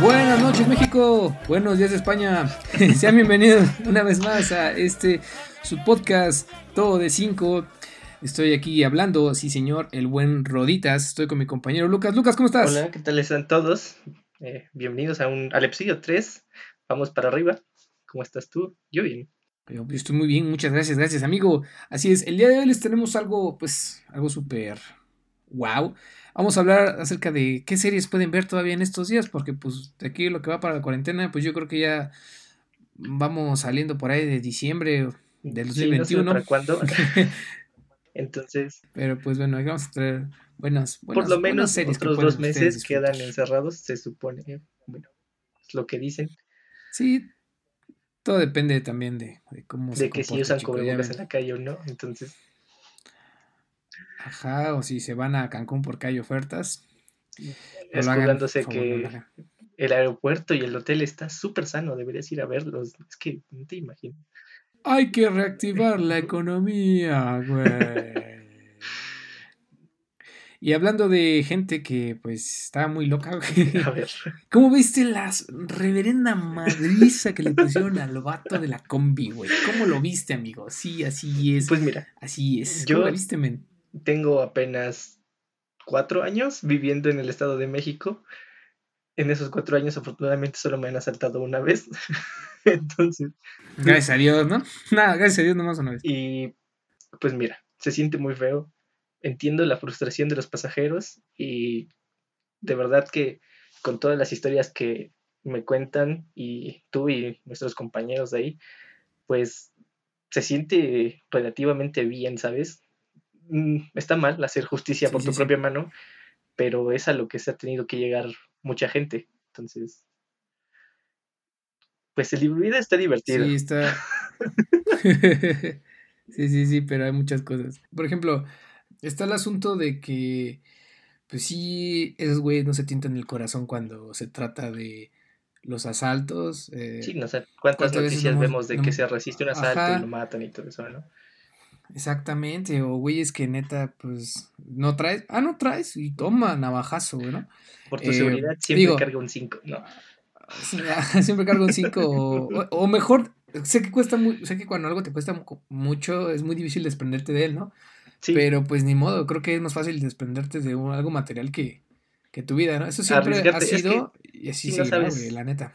Buenas noches México, buenos días España. Sean bienvenidos una vez más a este su podcast Todo de 5. Estoy aquí hablando, sí señor, el buen Roditas. Estoy con mi compañero Lucas. Lucas, ¿cómo estás? Hola, ¿qué tal están todos? Eh, bienvenidos a un al episodio 3. Vamos para arriba. ¿Cómo estás tú? Yo bien. Yo estoy muy bien, muchas gracias, gracias amigo. Así es, el día de hoy les tenemos algo, pues, algo súper wow. Vamos a hablar acerca de qué series pueden ver todavía en estos días, porque pues de aquí lo que va para la cuarentena, pues yo creo que ya vamos saliendo por ahí de diciembre del 2021. ¿Para cuándo? Entonces. Pero pues bueno, vamos a traer buenas, buenas Por lo menos series otros dos meses quedan encerrados, se supone. Bueno, es lo que dicen. Sí, todo depende también de, cómo de se De que si usan cubrebocas en la calle o no, entonces. Ajá, o si se van a Cancún porque hay ofertas. Escudándose que el aeropuerto y el hotel está súper sano, deberías ir a verlos. Es que no te imagino. Hay que reactivar la economía, güey. Y hablando de gente que pues está muy loca, güey. A ver. ¿Cómo viste la reverenda madriza que le pusieron al vato de la combi, güey? ¿Cómo lo viste, amigo? Sí, así es. Pues mira. Así es. ¿Cómo lo viste, men? Tengo apenas cuatro años viviendo en el Estado de México. En esos cuatro años, afortunadamente, solo me han asaltado una vez. Entonces. Gracias a Dios, ¿no? Nada, gracias a Dios, nomás una vez. Y pues mira, se siente muy feo. Entiendo la frustración de los pasajeros y de verdad que con todas las historias que me cuentan y tú y nuestros compañeros de ahí, pues se siente relativamente bien, ¿sabes? Mm, está mal hacer justicia por tu propia mano, pero es a lo que se ha tenido que llegar mucha gente. Entonces, pues el vida está divertido. Sí, está. sí, sí, sí, pero hay muchas cosas. Por ejemplo, está el asunto de que, pues sí, esos güeyes no se tientan el corazón cuando se trata de los asaltos. Eh, sí, no sé cuántas noticias vemos de que se resiste un asalto y lo matan y todo eso, ¿no? Exactamente, o güeyes que neta, pues, no traes, ah, no traes, y toma navajazo, güey, ¿no? Por tu seguridad eh, siempre cargo un 5, ¿no? siempre cargo un 5, o, mejor, sé que cuesta muy, sé que cuando algo te cuesta mucho, es muy difícil desprenderte de él, ¿no? Sí. Pero pues ni modo, creo que es más fácil desprenderte de algo material que, que tu vida, ¿no? Eso siempre ha sido, y así no la neta.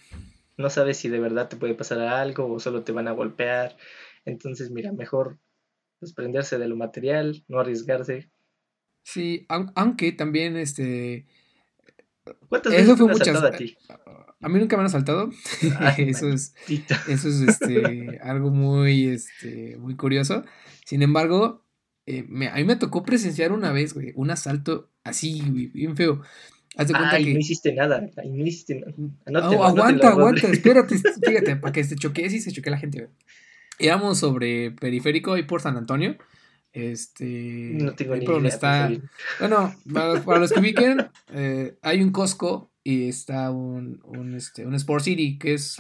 No sabes si de verdad te puede pasar algo o solo te van a golpear. Entonces, mira, mejor desprenderse de lo material, no arriesgarse. Sí, aunque también este... ¿Cuántas veces fue muchas, a ti? A mí nunca me han asaltado. eso es, eso es este, algo muy, este, muy curioso. Sin embargo, eh, a mí me tocó presenciar una vez, güey, un asalto así, bien feo. Haz de cuenta que... no hiciste nada. no hiciste nada. No, aguanta, aguanta, espérate, fíjate, para que se choquee, sí se choquee la gente, güey. Íbamos sobre Periférico y por San Antonio. Este. No tengo ni idea. Está... Bueno, para, los que ubiquen, eh, hay un Costco y está un, un, este, un Sport City que es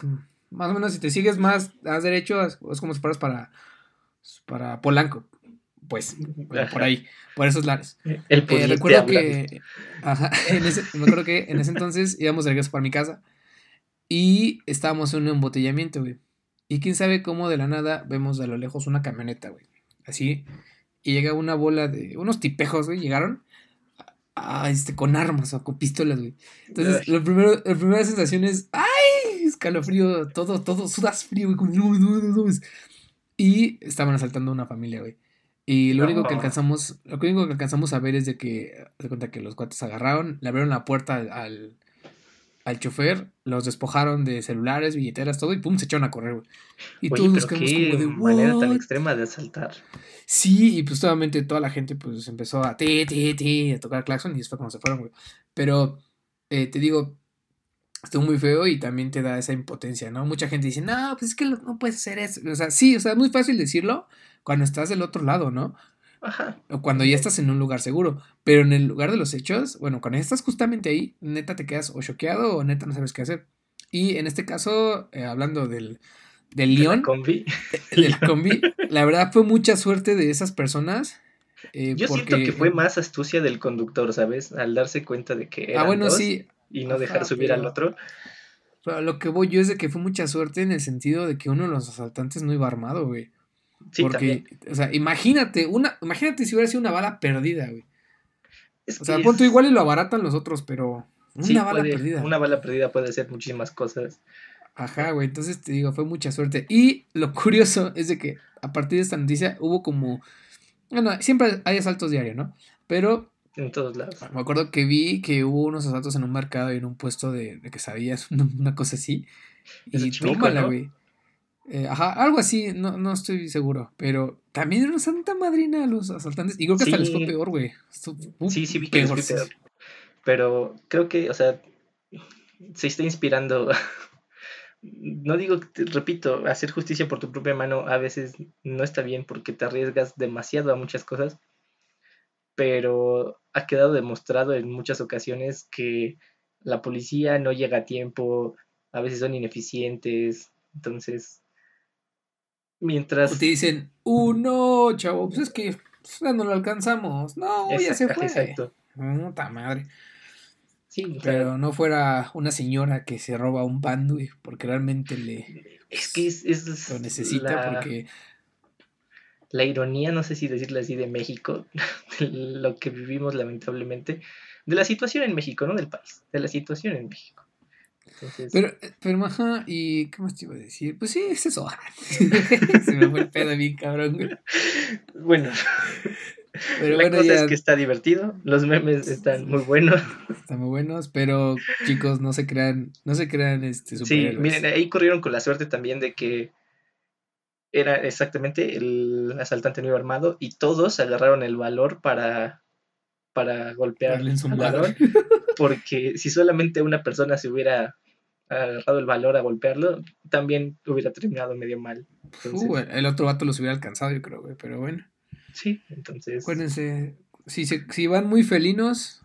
más o menos si te sigues más, das derecho, es como si fueras para, para Polanco. Pues, por ahí, por esos lares. El eh, recuerdo que, ajá, en ese, me acuerdo que en ese entonces íbamos de regreso para mi casa y estábamos en un embotellamiento, güey. Y quién sabe cómo de la nada vemos a lo lejos una camioneta, güey. Así. Y llega una bola de. Unos tipejos, güey, llegaron. A, este, con armas o con pistolas, güey. Entonces, lo primero, la primera sensación es. ¡Ay! Escalofrío, todo, todo, sudas frío, güey. Y estaban asaltando a una familia, güey. Y lo único que alcanzamos, lo único que alcanzamos a ver es de que, de cuenta que los cuates agarraron, le abrieron la puerta al, al chofer, los despojaron de celulares, billeteras, todo, y pum, se echaron a correr, güey. Y Oye, todos pero qué como de manera tan extrema de asaltar. Sí, y pues obviamente toda la gente pues empezó a ti, ti, ti, a tocar claxon y después como se fueron, güey. Pero eh, te digo, estuvo muy feo y también te da esa impotencia, ¿no? Mucha gente dice, no, pues es que no puedes hacer eso. O sea, sí, o sea, es muy fácil decirlo cuando estás del otro lado, ¿no? O cuando ya estás en un lugar seguro. Pero en el lugar de los hechos, bueno, cuando estás justamente ahí, neta te quedas o choqueado o neta no sabes qué hacer. Y en este caso, eh, hablando del, del León. combi. Del combi. la verdad fue mucha suerte de esas personas Eh, Yo siento que fue más astucia del conductor, ¿sabes? Al darse cuenta de que. ah, bueno, sí. Y no dejar subir al otro. Pero lo que voy yo es de que fue mucha suerte en el sentido de que uno de los asaltantes no iba armado, güey. Sí, Porque, o sea, imagínate, una, imagínate si hubiera sido una bala perdida, güey. o sea, punto igual y lo abaratan los otros, pero una bala perdida. Una bala perdida puede hacer muchísimas cosas. Ajá, güey, entonces te digo, fue mucha suerte. Y lo curioso es de que a partir de esta noticia hubo como... Bueno, siempre hay asaltos diarios, ¿no? Pero... En todos lados. Me acuerdo que vi que hubo unos asaltos en un mercado y en un puesto de, de quesadillas, una, una cosa así. Y tómala, güey. Eh, ajá, algo así, no, no estoy seguro. Pero también era una santa madrina a los asaltantes. Y creo que hasta les fue peor, güey. Sí, sí, vi que peor. Pero creo que, o sea, se está inspirando no digo, repito, hacer justicia por tu propia mano a veces no está bien porque te arriesgas demasiado a muchas cosas, pero ha quedado demostrado en muchas ocasiones que la policía no llega a tiempo, a veces son ineficientes, entonces, mientras... te dicen, uh, no, chavo, pues es que pues, no lo alcanzamos, no, ya se fue. Exacto. Puta madre pero no fuera una señora que se roba un pan, güey, porque realmente le es que es, lo necesita porque la ironía, no sé si decirle así, de México, de lo que vivimos lamentablemente, de la situación en México, no del país, de la situación en México. Pero, pero, ajá, ¿y qué más te iba a decir? Pues sí, es eso. Se me fue el pedo bien cabrón, güey. Bueno. Pero la cosa es que está divertido, los memes están muy buenos. Están muy buenos, pero chicos, no se crean, no se crean este Sí, miren, ahí corrieron con la suerte también de que era exactamente el asaltante nuevo armado y todos agarraron el valor para, para golpear al ladrón. Porque si solamente una persona se hubiera agarrado el valor a golpearlo, también hubiera terminado medio mal. Uh, el otro vato los hubiera alcanzado, yo creo, güey, pero bueno. Sí, entonces. Acuérdense, si, si van muy felinos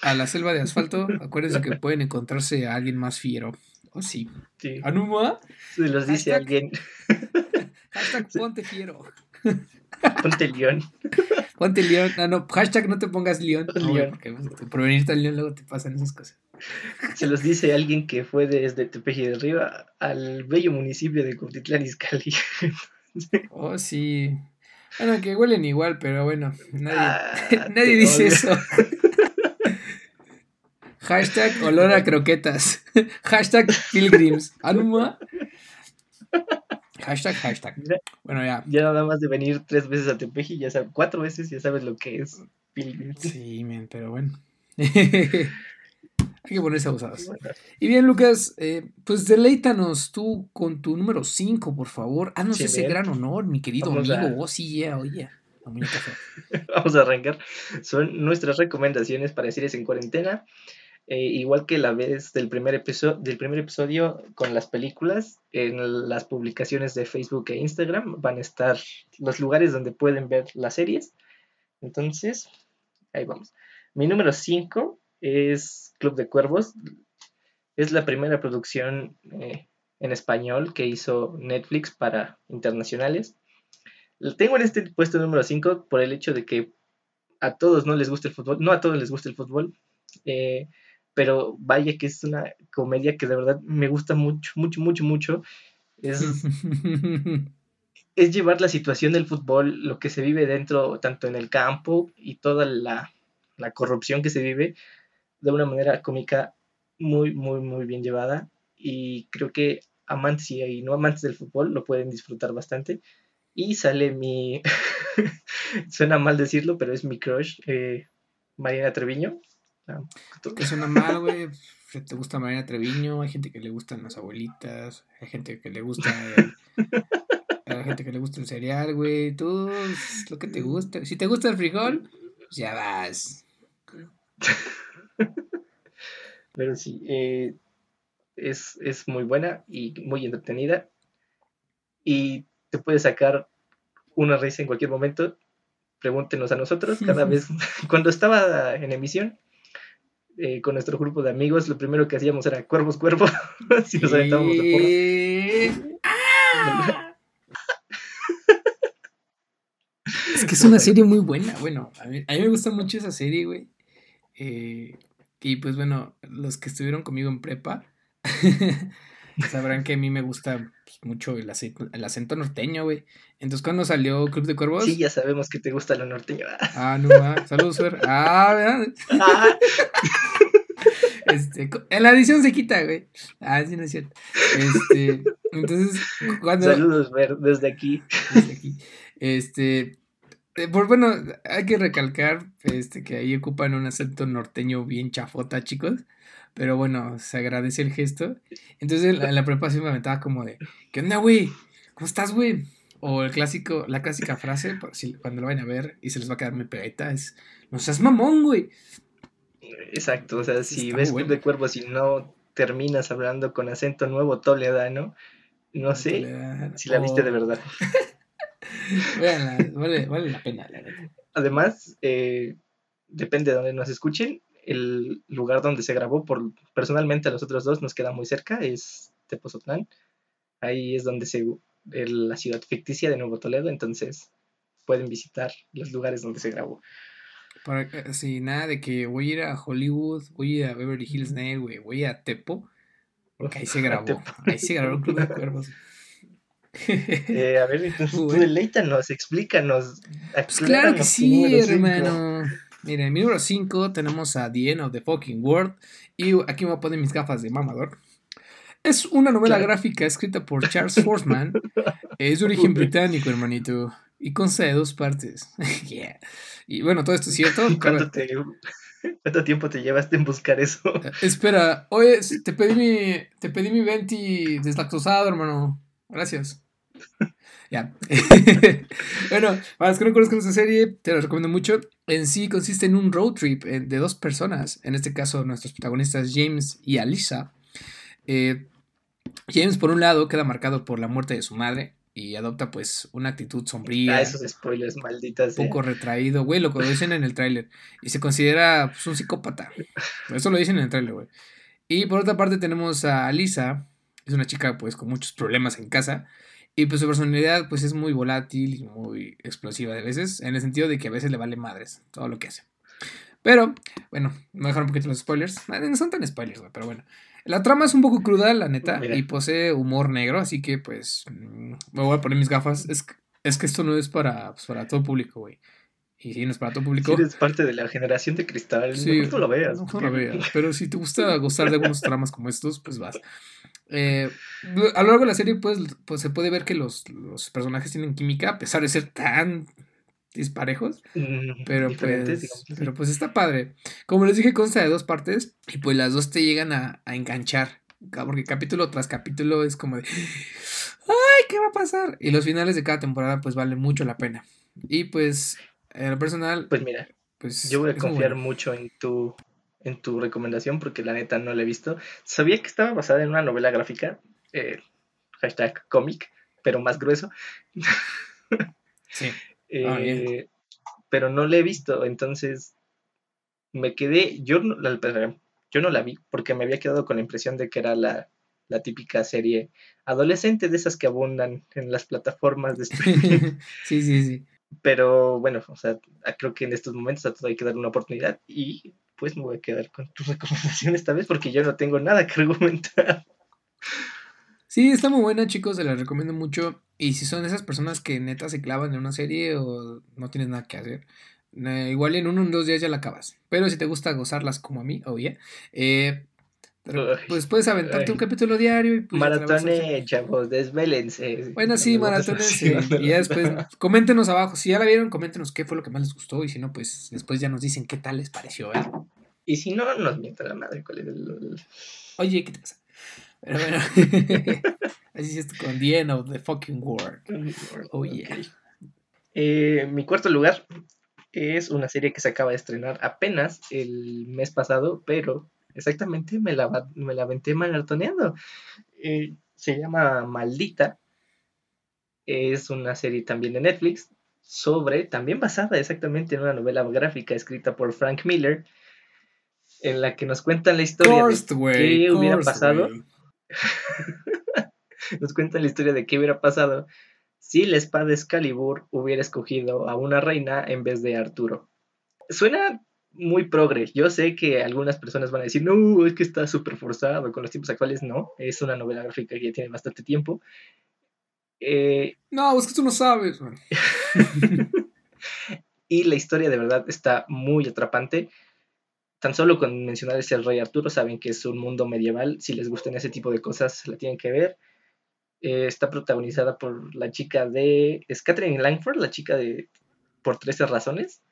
a la selva de asfalto, acuérdense que pueden encontrarse a alguien más fiero. ¿O oh, sí? Sí. ¿Anuma? Se los dice alguien. Hashtag ponte fiero. Ponte león. Ponte león. No, no, hashtag no te pongas león. porque por venirte al león luego te pasan esas cosas. Se los dice alguien que fue desde Tepeji de Arriba al bello municipio de Cuautitlán Izcalli. oh, sí. Bueno, que huelen igual, pero bueno, nadie, ah, nadie dice eso. Hashtag olor a croquetas. Hashtag pilgrims. Anuma. Hashtag, hashtag. bueno, ya. Ya nada más de venir tres veces a Tepeji, ya sabes, cuatro veces ya sabes lo que es. Sí, men, pero bueno. Hay que ponerse abusados. Y bien, Lucas, eh, pues deleítanos tú con tu número 5, por favor. Haznos ese gran honor, mi querido amigo. Oh, sí, yeah, oye. Vamos a arrancar. Son nuestras recomendaciones para series en cuarentena. Eh, igual que la vez del primer, episodio, del primer episodio con las películas, en las publicaciones de Facebook e Instagram van a estar los lugares donde pueden ver las series. Entonces, ahí vamos. Mi número 5 es Club de Cuervos. Es la primera producción eh, en español que hizo Netflix para internacionales. Tengo en este puesto número 5 por el hecho de que a todos no les gusta el fútbol, no a todos les gusta el fútbol, eh, pero vaya que es una comedia que de verdad me gusta mucho, mucho, mucho, mucho. Es, es llevar la situación del fútbol, lo que se vive dentro, tanto en el campo y toda la, la corrupción que se vive, de una manera cómica muy, muy, muy bien llevada. Y creo que amantes y no amantes del fútbol lo pueden disfrutar bastante. Y sale mi. suena mal decirlo, pero es mi crush, eh, Marina Treviño. Ah, que suena mal, güey. Te gusta Marina Treviño, hay gente que le gustan las abuelitas, hay gente que le gusta. hay gente que le gusta el cereal, güey. Tú, lo que te gusta. Si te gusta el frijol, pues ya vas. Pero sí, eh, es, muy buena y muy entretenida. Y te puede sacar una risa en cualquier momento. Pregúntenos a nosotros cada vez. Cuando estaba en emisión, eh, con nuestro grupo de amigos, lo primero que hacíamos era cuervos, cuervos. si nos aventábamos de porro. Es que es una serie muy buena, bueno, a mí, a mí me gusta mucho esa serie, güey. Eh, y pues bueno, los que estuvieron conmigo en prepa sabrán que a mí me gusta pues, mucho el acento, el acento norteño, güey. Entonces, cuando salió Club de Cuervos. Sí, ya sabemos que te gusta lo norteño. Ah, no, va. Saludos, Fer. Ah, ¿verdad? Ah. Este, en la edición se quita, güey. Ah, sí, no es cierto. Este, entonces, cuando. Saludos, Fer, desde aquí. Desde aquí. Este. Eh, pues bueno, hay que recalcar este, que ahí ocupan un acento norteño bien chafota, chicos. Pero bueno, se agradece el gesto. Entonces en la, preparación me aventaba como de, ¿qué onda, güey? ¿Cómo estás, güey? O el clásico, la clásica frase, si, cuando lo vayan a ver y se les va a quedar muy pegadita, es, no seas mamón, güey. Exacto, o sea, si ves Club de Cuervos y no terminas hablando con acento nuevo toledano, no sé si la viste de verdad. vale, vale la pena, la verdad. Además, eh, depende de donde nos escuchen, el lugar donde se grabó, por personalmente a los otros dos nos queda muy cerca, es Tepozotlán. Ahí es donde se la ciudad ficticia de Nuevo Toledo, entonces pueden visitar los lugares donde se grabó. Para, sí, nada de que voy a ir a Hollywood, voy a ir a Beverly Hills Nail, güey, voy a Tepo, porque ahí se grabó, ahí se grabó el Club de Cuervos. Eh, a ver, entonces tú deleítanos, explícanos. Pues claro que sí, hermano. Mira, en mi número 5 tenemos a The End of the Fucking World. Y aquí me voy a poner mis gafas de mamador. Es una novela gráfica escrita por Charles Forsman. es de origen británico, hermanito. Y consta de dos partes. Y bueno, todo esto es cierto. ¿Cuánto, tiempo te llevaste en buscar eso? Eh, espera, oye, te pedí mi, te pedí mi venti deslactosado, hermano. Gracias. Ya. bueno, para los que no conozcan esta serie, te la recomiendo mucho. En sí consiste en un road trip eh, de dos personas, en este caso nuestros protagonistas James y Alisa. Eh, James, por un lado, queda marcado por la muerte de su madre y adopta pues una actitud sombría. Ah, esos spoilers malditas. Un poco retraído, güey, lo que dicen en el tráiler. Y se considera pues, un psicópata. Eso lo dicen en el tráiler, güey. Y por otra parte tenemos a Alisa, es una chica pues con muchos problemas en casa. Y pues su personalidad pues es muy volátil y muy explosiva de veces, en el sentido de que a veces le vale madres todo lo que hace. Pero, bueno, me dejar un poquito los spoilers. Eh, no son tan spoilers, güey, pero bueno. La trama es un poco cruda, la neta, y posee humor negro, así que pues mm, me voy a poner mis gafas. Es, es que esto no es para, pues, para todo público, güey. Y si no es para todo público. Si eres parte de la generación de cristal, sí, no lo veas. No lo veas. Pero si te gusta gozar de algunos tramas como estos, pues vas. Eh, a lo largo de la serie, pues, pues se puede ver que los, los personajes tienen química, a pesar de ser tan disparejos. pero, pues, pero pues está padre. Como les dije, consta de dos partes y pues las dos te llegan a, a enganchar. Porque capítulo tras capítulo es como de... ¡Ay, qué va a pasar! Y los finales de cada temporada pues valen mucho la pena. Y pues, en lo personal... Pues mira, pues yo voy a confiar mucho en tu, en tu recomendación porque la neta no la he visto. Sabía que estaba basada en una novela gráfica, eh, hashtag cómic, pero más grueso. Sí. Ah, eh, pero no la he visto, entonces me quedé, yo no, la, yo no la vi porque me había quedado con la impresión de que era la, típica serie adolescente de esas que abundan en las plataformas de streaming. sí, sí, sí. Pero bueno, o sea, creo que en estos momentos hay que dar una oportunidad y pues me voy a quedar con tu recomendación esta vez porque yo no tengo nada que argumentar. Sí, está muy buena, chicos, se la recomiendo mucho. Y si son esas personas que neta se clavan en una serie o no tienes nada que hacer, eh, igual en uno o dos días ya la acabas. Pero si te gusta gozarlas como a mí, yeah, eh, pues puedes aventarte un capítulo diario. Y pues maratone, chavos, desvelense. Bueno, sí, maratones. y ya después, coméntenos abajo. Si ya la vieron, coméntenos qué fue lo que más les gustó. Y si no, pues después ya nos dicen qué tal les pareció. ¿eh? Y si no, nos mientan la madre. ¿Cuál es el... Oye, ¿qué te pasa? Pero bueno. Así es con The End of the Fucking World. Oh, yeah. Eh, mi cuarto lugar es una serie que se acaba de estrenar apenas el mes pasado, pero exactamente me la, me la aventé maratoneando. Eh, se llama Maldita. Es una serie también de Netflix sobre, también basada exactamente en una novela gráfica escrita por Frank Miller, en la que nos cuentan la historia de qué hubiera pasado. nos cuentan la historia de qué hubiera pasado si la espada Excalibur hubiera escogido a una reina en vez de Arturo. Suena muy progre. Yo sé que algunas personas van a decir, no, es que está súper forzado con los tiempos actuales. No, es una novela gráfica que ya tiene bastante tiempo. Eh, no, es que tú no sabes. y la historia de verdad está muy atrapante. Tan solo con mencionar ese rey Arturo saben que es un mundo medieval. Si les gustan ese tipo de cosas, la tienen que ver. Eh, está protagonizada por la chica de... Es Catherine Langford, la chica de... Por 13 razones.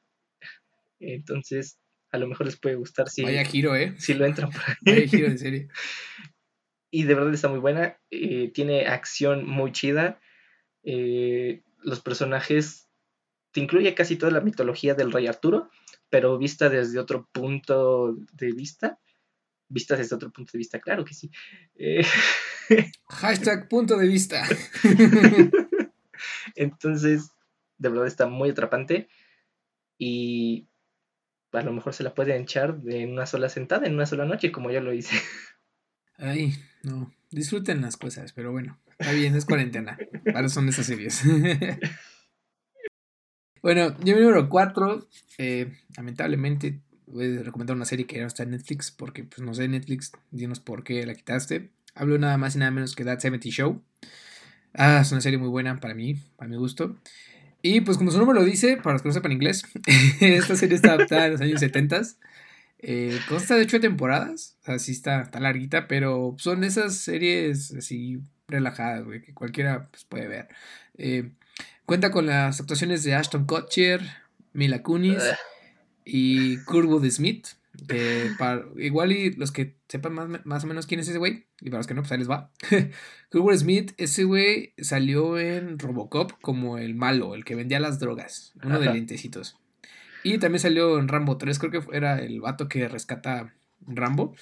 Entonces, a lo mejor les puede gustar si... Vaya giro, ¿eh? Si lo entran por ahí. Vaya giro, en serio. y de verdad está muy buena. Eh, tiene acción muy chida. Eh, los personajes... Te incluye casi toda la mitología del rey Arturo pero vista desde otro punto de vista. Vistas desde otro punto de vista, claro que sí. Eh, Hashtag punto de vista. Entonces, de verdad está muy atrapante y a lo mejor se la puede echar en una sola sentada, en una sola noche, como yo lo hice. Ay, no, disfruten las cosas, pero bueno, está bien, es cuarentena. Para son esas series. Bueno, yo número 4, eh, lamentablemente voy a recomendar una serie que ya no está en Netflix porque pues no sé Netflix, dinos por qué la quitaste. Hablo nada más y nada menos que That 70 Show. Ah, es una serie muy buena para mí, para mi gusto. Y pues como su nombre lo dice, para los que no sepan inglés, esta serie está adaptada en los años 70. Eh, consta de ocho temporadas, o sea, sí está, está larguita, pero son esas series así relajadas, güey, que cualquiera pues, puede ver. Eh, Cuenta con las actuaciones de Ashton Kutcher, Mila Kunis y Kurtwood Smith. Igual y los que sepan más, o menos quién es ese güey, y para los que no, pues ahí les va. Kurtwood Smith, ese güey salió en Robocop como el malo, el que vendía las drogas, uno de lentecitos. Y también salió en Rambo 3, creo que era el vato que rescata Rambo.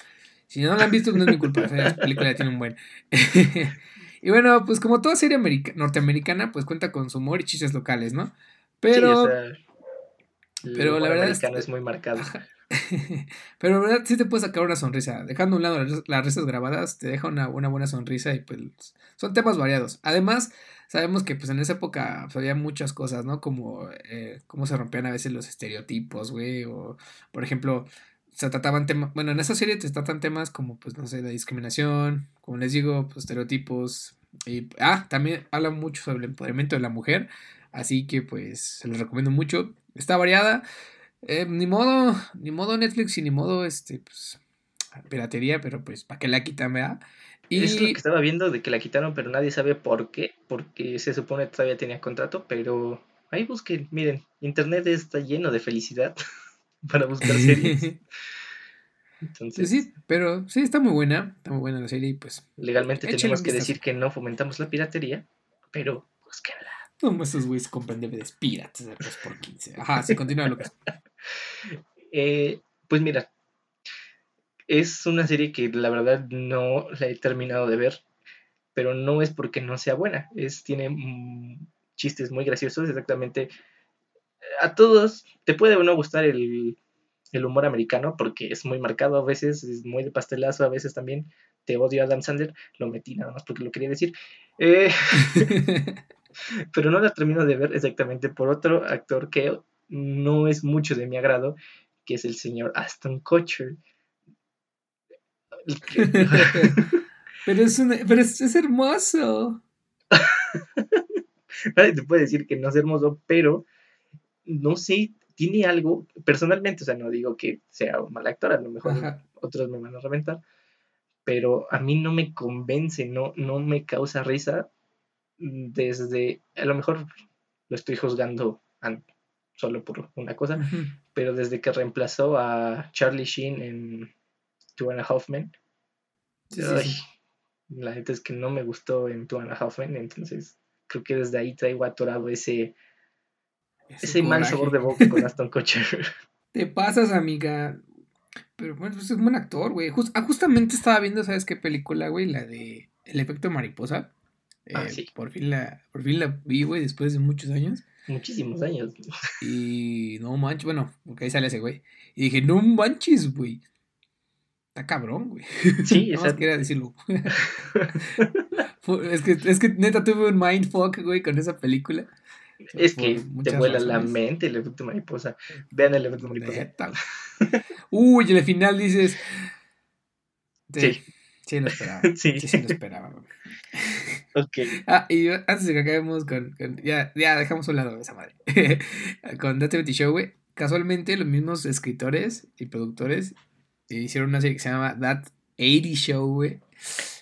Si no lo han visto, no es mi culpa, esa película ya tiene un buen. Y bueno, pues como toda serie norteamericana, pues cuenta con su humor y chistes locales, ¿no? Pero. pero la verdad. es, muy marcado. pero la verdad sí te puede sacar una sonrisa. Dejando a un lado las, risas grabadas, te deja una, buena sonrisa y pues son temas variados. Además, sabemos que pues en esa época pues, había muchas cosas, ¿no? Como eh, cómo se rompían a veces los estereotipos, güey. O, por ejemplo, se trataban temas, bueno, en esa serie se tratan temas como, pues, no sé, la discriminación, como les digo, pues, estereotipos. Y, ah, también habla mucho sobre el empoderamiento de la mujer, así que, pues, se los recomiendo mucho. Está variada, eh, ni modo, ni modo Netflix y ni modo, este, pues, piratería, pero, pues, ¿para qué la quitan, verdad? Y... Es lo que estaba viendo de que la quitaron, pero nadie sabe por qué, porque se supone que todavía tenía contrato, pero ahí busquen, miren, Internet está lleno de felicidad. para buscar series. Entonces, sí, pero sí, está muy buena, está muy buena la serie y pues... Legalmente tenemos que decir que no fomentamos la piratería, pero búsquenla. No, esos güeyes compran DVDs piratas de 3 por 15. Ajá, sí, continúa lo que eh, pues mira, es una serie que la verdad no la he terminado de ver, pero no es porque no sea buena, es tiene mm, chistes muy graciosos, exactamente a todos te puede o no gustar el, humor americano porque es muy marcado a veces, es muy de pastelazo a veces también. Te odio a Adam Sandler, lo metí nada más porque lo quería decir. Eh, pero no la termino de ver exactamente por otro actor que no es mucho de mi agrado, que es el señor Aston Kutcher. pero es, pero es hermoso. Nadie te puede decir que no es hermoso, pero no sé, tiene algo, personalmente, o sea, no digo que sea un mal actor, a lo mejor otros me van a reventar, pero a mí no me convence, no, no me causa risa desde, a lo mejor lo estoy juzgando solo por una cosa, pero desde que reemplazó a Charlie Sheen en Two and a Half Men, la neta es que no me gustó en Two and a Half Men, entonces creo que desde ahí traigo atorado ese ese, mal sabor de boca con Aston Kutcher. Te pasas, amiga. Pero bueno, pues es un buen actor, güey. Ah, justamente estaba viendo, ¿sabes qué película, güey? La de El efecto mariposa. Ah, eh, sí. Por fin la, por fin la vi, güey, después de muchos años. Muchísimos años. Y no manches, bueno, porque ahí sale ese güey. Y dije, no manches, güey. Está cabrón, güey. Sí, más quería decirlo. es, que, es que neta tuve un mindfuck, güey, con esa película. Es que te vuela la mente el efecto mariposa. Vean el efecto mariposa. Uy, y al final dices. Sí. Sí, lo esperaba. Sí, sí, lo esperaba. ok. Ah, y antes de que acabemos con. ya, ya dejamos un lado esa madre. con That 70 Show, güey. Casualmente, los mismos escritores y productores hicieron una serie que se llama That 80 Show, güey.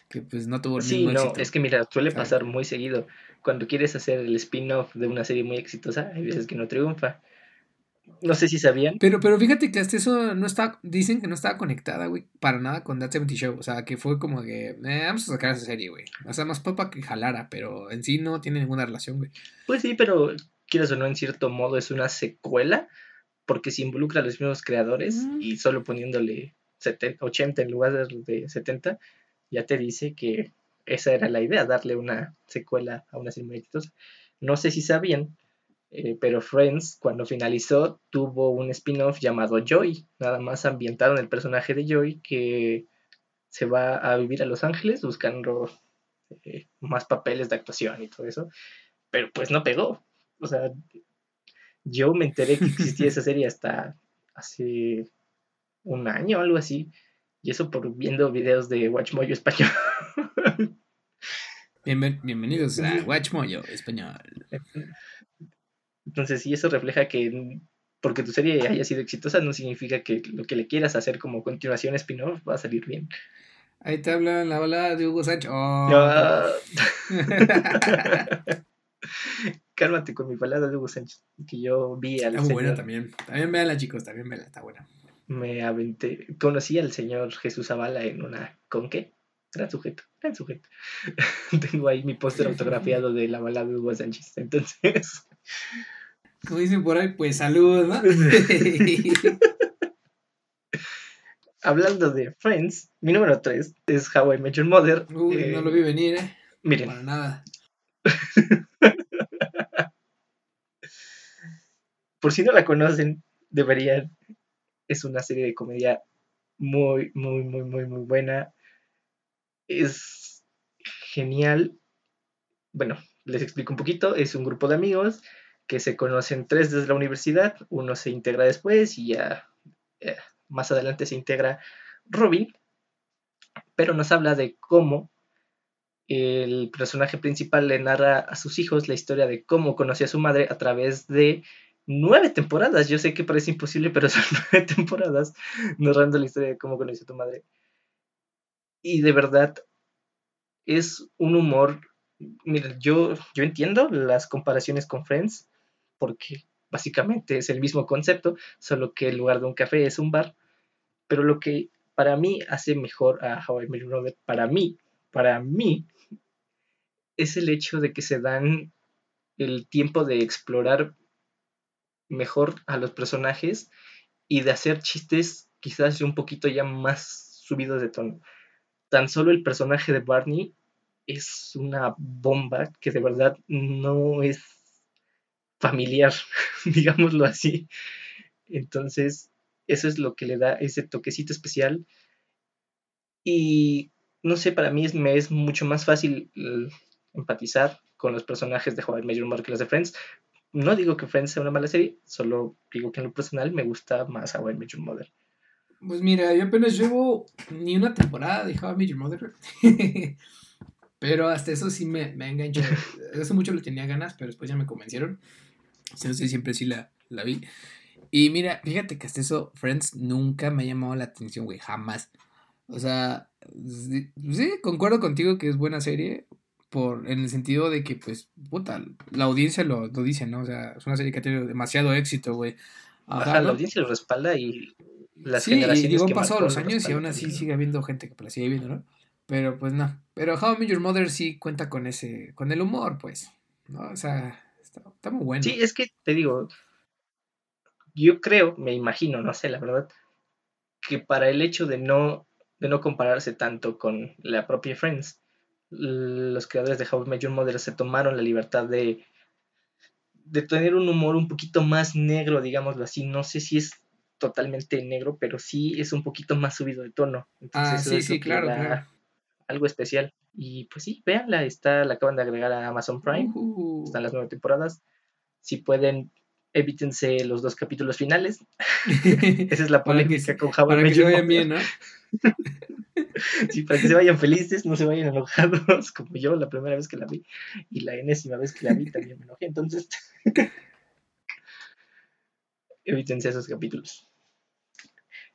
Que pues no tuvo sí, no, es que mira, suele pasar muy seguido. Cuando quieres hacer el spin-off de una serie muy exitosa, hay veces que no triunfa. No sé si sabían. Pero, pero fíjate que hasta eso no está, dicen que no estaba conectada, güey, para nada con That 70 Show. O sea, que fue como que, eh, vamos a sacar esa serie, güey. O sea, más para que jalara, pero en sí no tiene ninguna relación, güey. Pues sí, pero quieres o no, en cierto modo es una secuela, porque se involucra a los mismos creadores y solo poniéndole 70, 80 en lugar de 70, ya te dice que esa era la idea, darle una secuela a una serie exitosa. No sé si sabían, eh, pero Friends, cuando finalizó, tuvo un spin-off llamado Joy. Nada más ambientaron el personaje de Joy que se va a vivir a Los Ángeles buscando eh, más papeles de actuación y todo eso. Pero pues no pegó. O sea, yo me enteré que existía esa serie hasta hace un año o algo así. Y eso por viendo videos de Watchmoyo español. bienvenidos a Watchmoyo español. Entonces, si eso refleja que porque tu serie haya sido exitosa, no significa que lo que le quieras hacer como continuación spin-off va a salir bien. Ahí te habla la balada de Hugo Sánchez. Oh. Cálmate con mi balada de Hugo Sánchez, que yo vi al Está muy buena también. También véanla, chicos, también véanla, está buena. Me aventé. Conocí al señor Jesús Zavala en una. ¿Con qué? Gran sujeto, gran sujeto. Tengo ahí mi póster autografiado de la balada de Hugo Sánchez. Entonces. Como dicen por ahí, pues salud, ¿no? Hablando de Friends, mi número 3 es How I Met Your Mother. Uy, eh, no lo vi venir, ¿eh? Miren. Para nada. Por si no la conocen, deberían. Es una serie de comedia muy, muy, muy, muy, muy buena. Es genial. Bueno, les explico un poquito. Es un grupo de amigos que se conocen tres desde la universidad, uno se integra después y ya eh, más adelante se integra Robin, pero nos habla de cómo el personaje principal le narra a sus hijos la historia de cómo conoció a su madre a través de nueve temporadas. Yo sé que parece imposible, pero son nueve temporadas narrando la historia de cómo conoció a tu madre. Y de verdad es un humor. Mira, yo, yo entiendo las comparaciones con Friends, porque básicamente es el mismo concepto, solo que en lugar de un café es un bar. Pero lo que para mí hace mejor a How I Met Your Mother, para mí, para mí, es el hecho de que se dan el tiempo de explorar mejor a los personajes y de hacer chistes quizás un poquito ya más subidos de tono. Tan solo el personaje de Barney es una bomba que de verdad no es familiar, digámoslo así. Entonces, eso es lo que le da ese toquecito especial. Y no sé, para mí es, me es mucho más fácil eh, empatizar con los personajes de How I Met Your que los de Friends. No digo que Friends sea una mala serie, solo digo que en lo personal me gusta más How I Met Mother. Pues mira, yo apenas llevo ni una temporada de How I Mother. pero hasta eso sí me, me enganchó. Hace mucho le tenía ganas, pero después ya me convencieron. Sí, siempre sí la, la vi. Y mira, fíjate que hasta eso, Friends nunca me ha llamado la atención, güey, jamás. O sea, sí, concuerdo contigo que es buena serie, por, en el sentido de que, pues, puta, la audiencia lo, lo dice, ¿no? O sea, es una serie que ha tenido demasiado éxito, güey. Ajá, la audiencia lo respalda y las sí, y digo, han pasado los años y aún así sigue habiendo gente que la sigue viendo, ¿no? Pero pues no. Pero How I Met Your Mother sí cuenta con ese, con el humor, pues, ¿no? O sea, Está, muy bueno. Sí, es que te digo, yo creo, me imagino, no sé, la verdad, que para el hecho de no, de no compararse tanto con la propia Friends, los creadores de How I Met Your Mother se tomaron la libertad de, de tener un humor un poquito más negro, digámoslo así. No sé si es totalmente negro, pero sí es un poquito más subido de tono. Entonces, ah, sí, sí, claro, claro. Algo especial. Y pues sí, véanla, está, la acaban de agregar a Amazon Prime. Están las nueve temporadas. Si pueden, evítense los dos capítulos finales. Esa es la polémica con Java. Para que se vayan bien, ¿no? sí, para que se vayan felices, no se vayan enojados, como yo la primera vez que la vi. Y la enésima vez que la vi también me enojé. Entonces, evítense esos capítulos.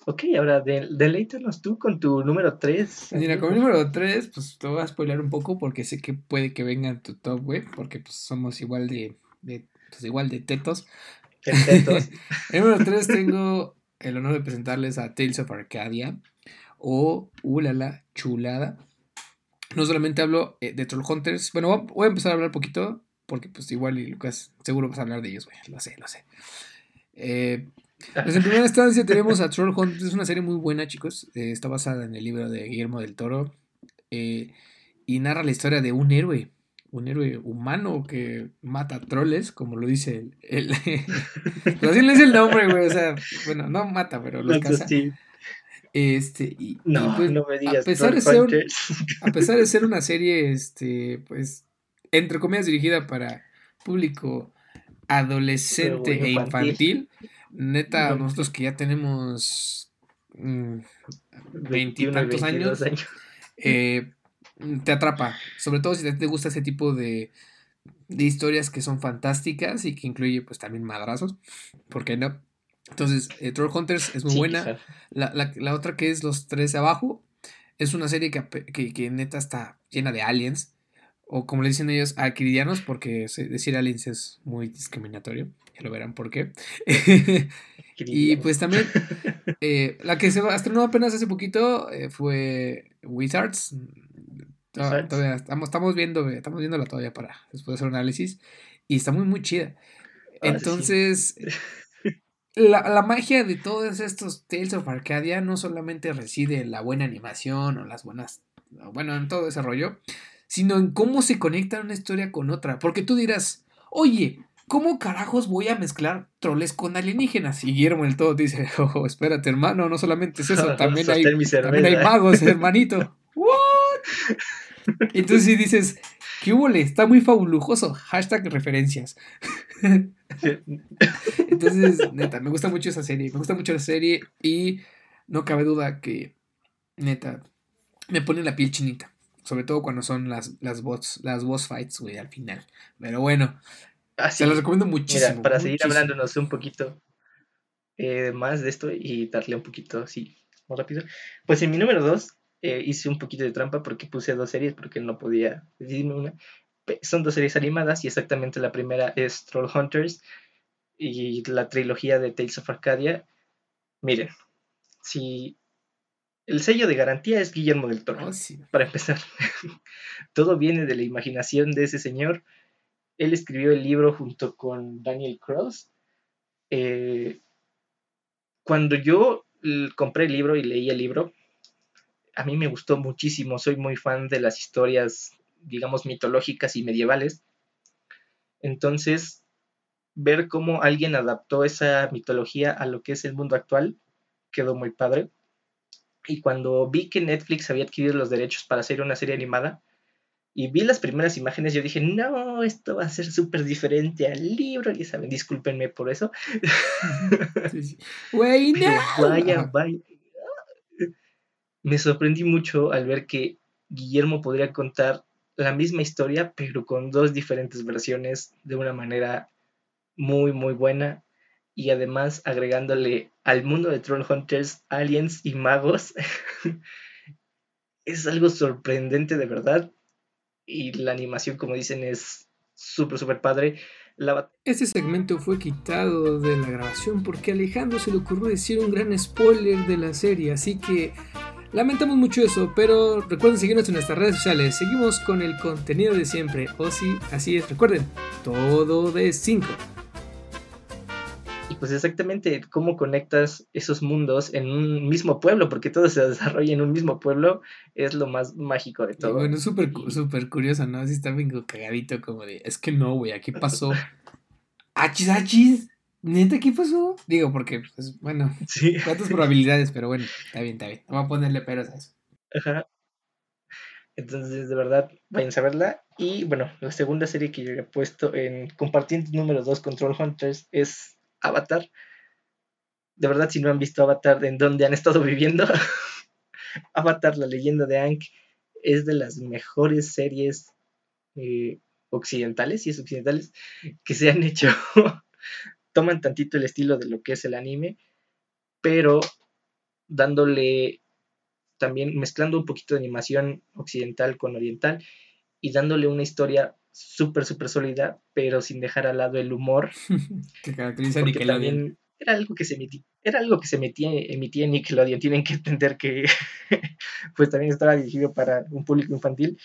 Ok, ahora de, deleítanos tú con tu número 3. Mira, con mi número 3, pues te voy a spoiler un poco porque sé que puede que venga en tu top, güey, porque pues somos igual de, de pues igual de tetos. tetos. en número 3 tengo el honor de presentarles a Tales of Arcadia o Ulala Chulada. No solamente hablo eh, de Troll Hunters, bueno, voy a empezar a hablar poquito porque pues igual y Lucas seguro vas a hablar de ellos, güey, lo sé, lo sé. Eh, pues en primera instancia tenemos a Troll Hunters, es una serie muy buena, chicos. Eh, está basada en el libro de Guillermo del Toro. Eh, y narra la historia de un héroe, un héroe humano que mata troles, como lo dice el. así le dice el nombre, güey. O sea, bueno, no mata, pero los caza. Este, y, no, pues, no me digas. A pesar, de ser, a pesar de ser una serie, este, pues, entre comillas, dirigida para público adolescente e infantil Neta, nosotros que ya tenemos mm, veintitantos años, eh, te atrapa. Sobre todo si te gusta ese tipo de, de historias que son fantásticas y que incluye pues también madrazos. ¿Por qué no? Entonces, eh, Troll Hunters es muy buena. La, otra que es Los Tres de Abajo es una serie que, que, que, neta está llena de aliens. O como le dicen ellos, arquidianos, porque decir aliens es muy discriminatorio ya lo verán por qué. y pues también, eh, la que se estrenó apenas hace poquito eh, fue Wizards. Todavía estamos, estamos viendo, estamos viéndola todavía para después hacer un análisis. Y está muy, muy chida. Ah, Entonces, la, la, magia de todos estos Tales of Arcadia no solamente reside en la buena animación o las buenas, bueno, en todo ese rollo, sino en cómo se conecta una historia con otra. Porque tú dirás, oye, ¿Cómo carajos voy a mezclar troles con alienígenas? Y Guillermo el todo dice, oh, espérate hermano, no solamente es eso, también, hay, también hay magos, hermanito. ¿What? Entonces si dices, ¿qué hubo? Está muy fabuloso. Hashtag referencias. Entonces, neta, me gusta mucho esa serie. Me gusta mucho la serie y no cabe duda que, neta, me pone la piel chinita. Sobre todo cuando son las, las bots, las boss fights, güey, al final. Pero bueno, se los recomiendo muchísimo. para seguir hablándonos un poquito eh, más de esto y darle un poquito así más rápido. Pues en mi número 2 eh, hice un poquito de trampa porque puse dos series porque no podía decidirme una. Son dos series animadas y exactamente la primera es Troll Hunters y la trilogía de Tales of Arcadia. Miren, si el sello de garantía es Guillermo del Toro, oh, para empezar. Todo viene de la imaginación de ese señor él escribió el libro junto con Daniel Cross. Eh, cuando yo compré el libro y leí el libro, a mí me gustó muchísimo. Soy muy fan de las historias, digamos, mitológicas y medievales. Entonces, ver cómo alguien adaptó esa mitología a lo que es el mundo actual quedó muy padre. Y cuando vi que Netflix había adquirido los derechos para hacer una serie animada, y vi las primeras imágenes, yo dije, no, esto va a ser súper diferente al libro, y saben, discúlpenme por eso. Güey, no. Vaya, vaya. Me sorprendí mucho al ver que Guillermo podría contar la misma historia, pero con dos diferentes versiones de una manera muy, muy buena. Y además agregándole al mundo de Troll Hunters, aliens y magos. es algo sorprendente de verdad y la animación, como dicen, es súper, súper padre. Este segmento fue quitado de la grabación porque Alejandro se le ocurrió decir un gran spoiler de la serie, así que lamentamos mucho eso, pero recuerden seguirnos en nuestras redes sociales, seguimos con el contenido de siempre, o si así es, recuerden, todo de 5 pues exactamente cómo conectas esos mundos en un mismo pueblo, porque todo se desarrolla en un mismo pueblo, es lo más mágico de todo. bueno, súper súper curioso, ¿no? Así está bien cagadito como de, es que no, güey, aquí pasó achis achis, ¿Neta qué pasó? Digo, porque, pues, bueno, sí. cuántas probabilidades, pero bueno, está bien, está bien. Vamos a ponerle peros a eso. Ajá. Entonces, de verdad, vayan a verla. Y bueno, la segunda serie que yo he puesto en compartiendo número 2 Control Hunters es Avatar. De verdad, si no han visto Avatar, ¿en dónde han estado viviendo? Avatar, la leyenda de Aang, es de las mejores series eh, occidentales, y es occidentales, que se han hecho. Toman tantito el estilo de lo que es el anime, pero dándole también mezclando un poquito de animación occidental con oriental y dándole una historia súper, súper sólida, pero sin dejar al lado el humor. que caracteriza a Nickelodeon. Era algo que se emitía, era algo que se metía, emitía en Nickelodeon. Tienen que entender que pues también estaba dirigido para un público infantil.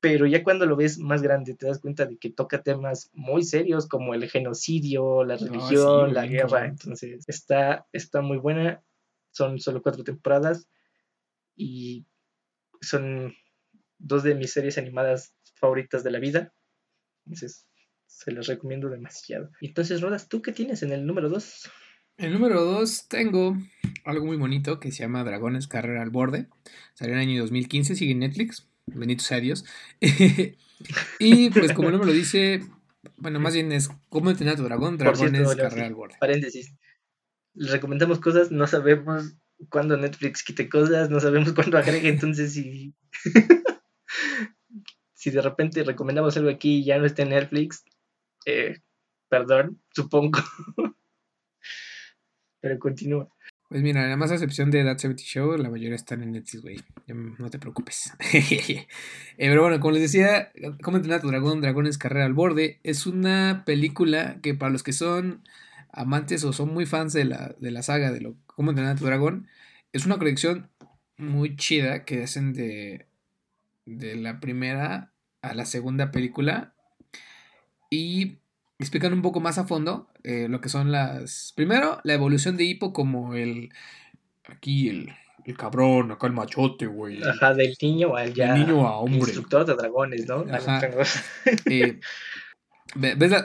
Pero ya cuando lo ves más grande te das cuenta de que toca temas muy serios como el genocidio, la religión, la guerra. Entonces está, está muy buena. Son solo cuatro temporadas y son dos de mis series animadas favoritas de la vida. Entonces, se las recomiendo demasiado. Entonces, Rodas, ¿tú qué tienes en el número 2? En el número 2 tengo algo muy bonito que se llama Dragones Carrera al Borde. Salió en el año 2015, sigue en Netflix. Bendito sea Dios. y pues como el nombre lo dice, bueno, más bien es ¿Cómo entrenar a tu dragón? Dragones Carrera al Borde. Paréntesis. Les recomendamos cosas, no sabemos cuándo Netflix quite cosas, no sabemos cuándo agregue, entonces si, si de repente recomendamos algo aquí y ya no está en Netflix, eh, perdón, supongo. Pero continúa. Pues mira, nada más a excepción de That 70 Show, la mayoría están en Netflix, güey. No te preocupes. eh, pero bueno, como les decía, ¿Cómo entrenar a tu dragón? Dragones Carrera al Borde. Es una película que para los que son amantes o son muy fans de la, de la saga de lo, Cómo entrenar a tu dragón, es una colección muy chida que hacen de, de la primera a la segunda película y explican un poco más a fondo eh, lo que son las... Primero, la evolución de Hippo como el... Aquí el, el cabrón, acá el machote, güey. Ajá, del niño al ya... niño a hombre. Instructor de dragones, ¿no? Ajá. Eh,